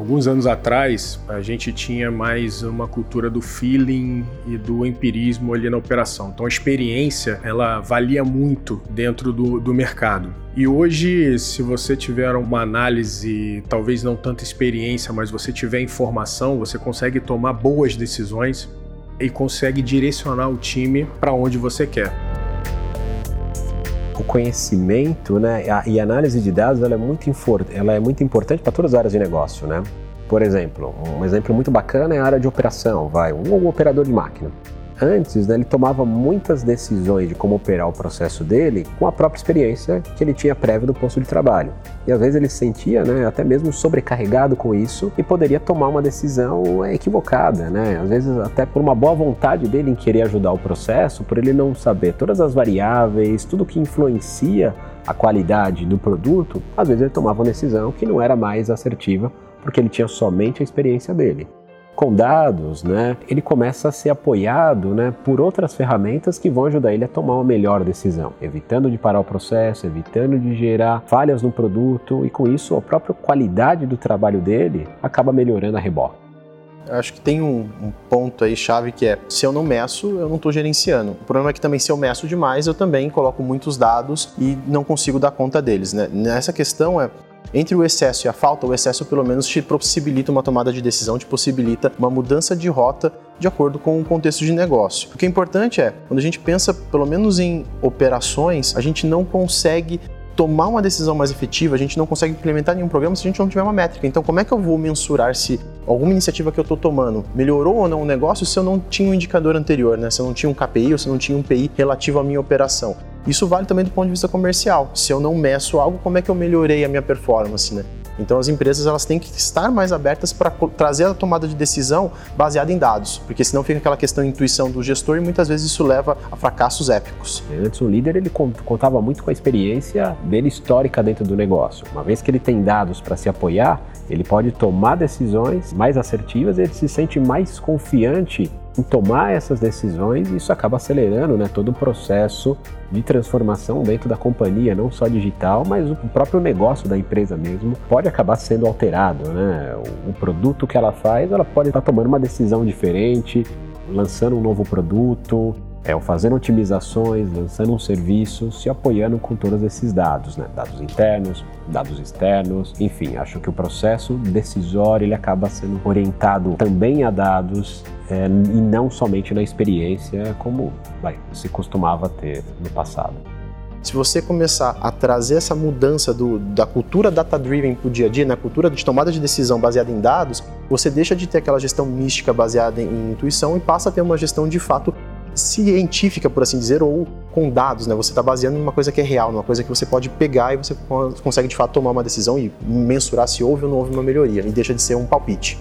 Alguns anos atrás, a gente tinha mais uma cultura do feeling e do empirismo ali na operação. Então, a experiência, ela valia muito dentro do, do mercado. E hoje, se você tiver uma análise, talvez não tanta experiência, mas você tiver informação, você consegue tomar boas decisões e consegue direcionar o time para onde você quer o conhecimento né, e a análise de dados ela é, muito ela é muito importante para todas as áreas de negócio. Né? Por exemplo, um exemplo muito bacana é a área de operação, vai, um, um operador de máquina antes, né, ele tomava muitas decisões de como operar o processo dele com a própria experiência que ele tinha prévia do posto de trabalho. E às vezes ele se sentia né, até mesmo sobrecarregado com isso e poderia tomar uma decisão equivocada, né? Às vezes até por uma boa vontade dele em querer ajudar o processo, por ele não saber todas as variáveis, tudo que influencia a qualidade do produto, às vezes ele tomava uma decisão que não era mais assertiva porque ele tinha somente a experiência dele com dados, né, ele começa a ser apoiado né, por outras ferramentas que vão ajudar ele a tomar uma melhor decisão, evitando de parar o processo, evitando de gerar falhas no produto e com isso a própria qualidade do trabalho dele acaba melhorando a reboque. Acho que tem um, um, ponto aí chave que é: se eu não meço, eu não estou gerenciando. O problema é que também, se eu meço demais, eu também coloco muitos dados e não consigo dar conta deles. Né? Nessa questão é entre o excesso e a falta, o excesso pelo menos te possibilita uma tomada de decisão, te possibilita uma mudança de rota de acordo com o contexto de negócio. O que é importante é, quando a gente pensa pelo menos em operações, a gente não consegue tomar uma decisão mais efetiva, a gente não consegue implementar nenhum programa se a gente não tiver uma métrica. Então, como é que eu vou mensurar se alguma iniciativa que eu estou tomando melhorou ou não o negócio se eu não tinha um indicador anterior, né? Se eu não tinha um KPI ou se eu não tinha um PI relativo à minha operação? Isso vale também do ponto de vista comercial. Se eu não meço algo, como é que eu melhorei a minha performance, né? Então as empresas elas têm que estar mais abertas para trazer a tomada de decisão baseada em dados, porque senão fica aquela questão intuição do gestor e muitas vezes isso leva a fracassos épicos. Antes o líder ele contava muito com a experiência dele histórica dentro do negócio. Uma vez que ele tem dados para se apoiar, ele pode tomar decisões mais assertivas, ele se sente mais confiante em tomar essas decisões e isso acaba acelerando né, todo o processo de transformação dentro da companhia, não só digital, mas o próprio negócio da empresa mesmo pode acabar sendo alterado. Né? O, produto que ela faz, ela pode estar tomando uma decisão diferente, lançando um novo produto, é, ou fazendo otimizações, lançando um serviço, se apoiando com todos esses dados, né? dados internos, dados externos, enfim, acho que o processo decisório ele acaba sendo orientado também a dados é, e não somente na experiência como vai, se costumava ter no passado. Se você começar a trazer essa mudança do, da cultura data-driven para o dia a dia, na cultura de tomada de decisão baseada em dados, você deixa de ter aquela gestão mística baseada em intuição e passa a ter uma gestão de fato científica, por assim dizer, ou com dados, né? Você está baseando em uma coisa que é real, numa coisa que você pode pegar e você consegue de fato tomar uma decisão e mensurar se houve ou não houve uma melhoria, e deixa de ser um palpite.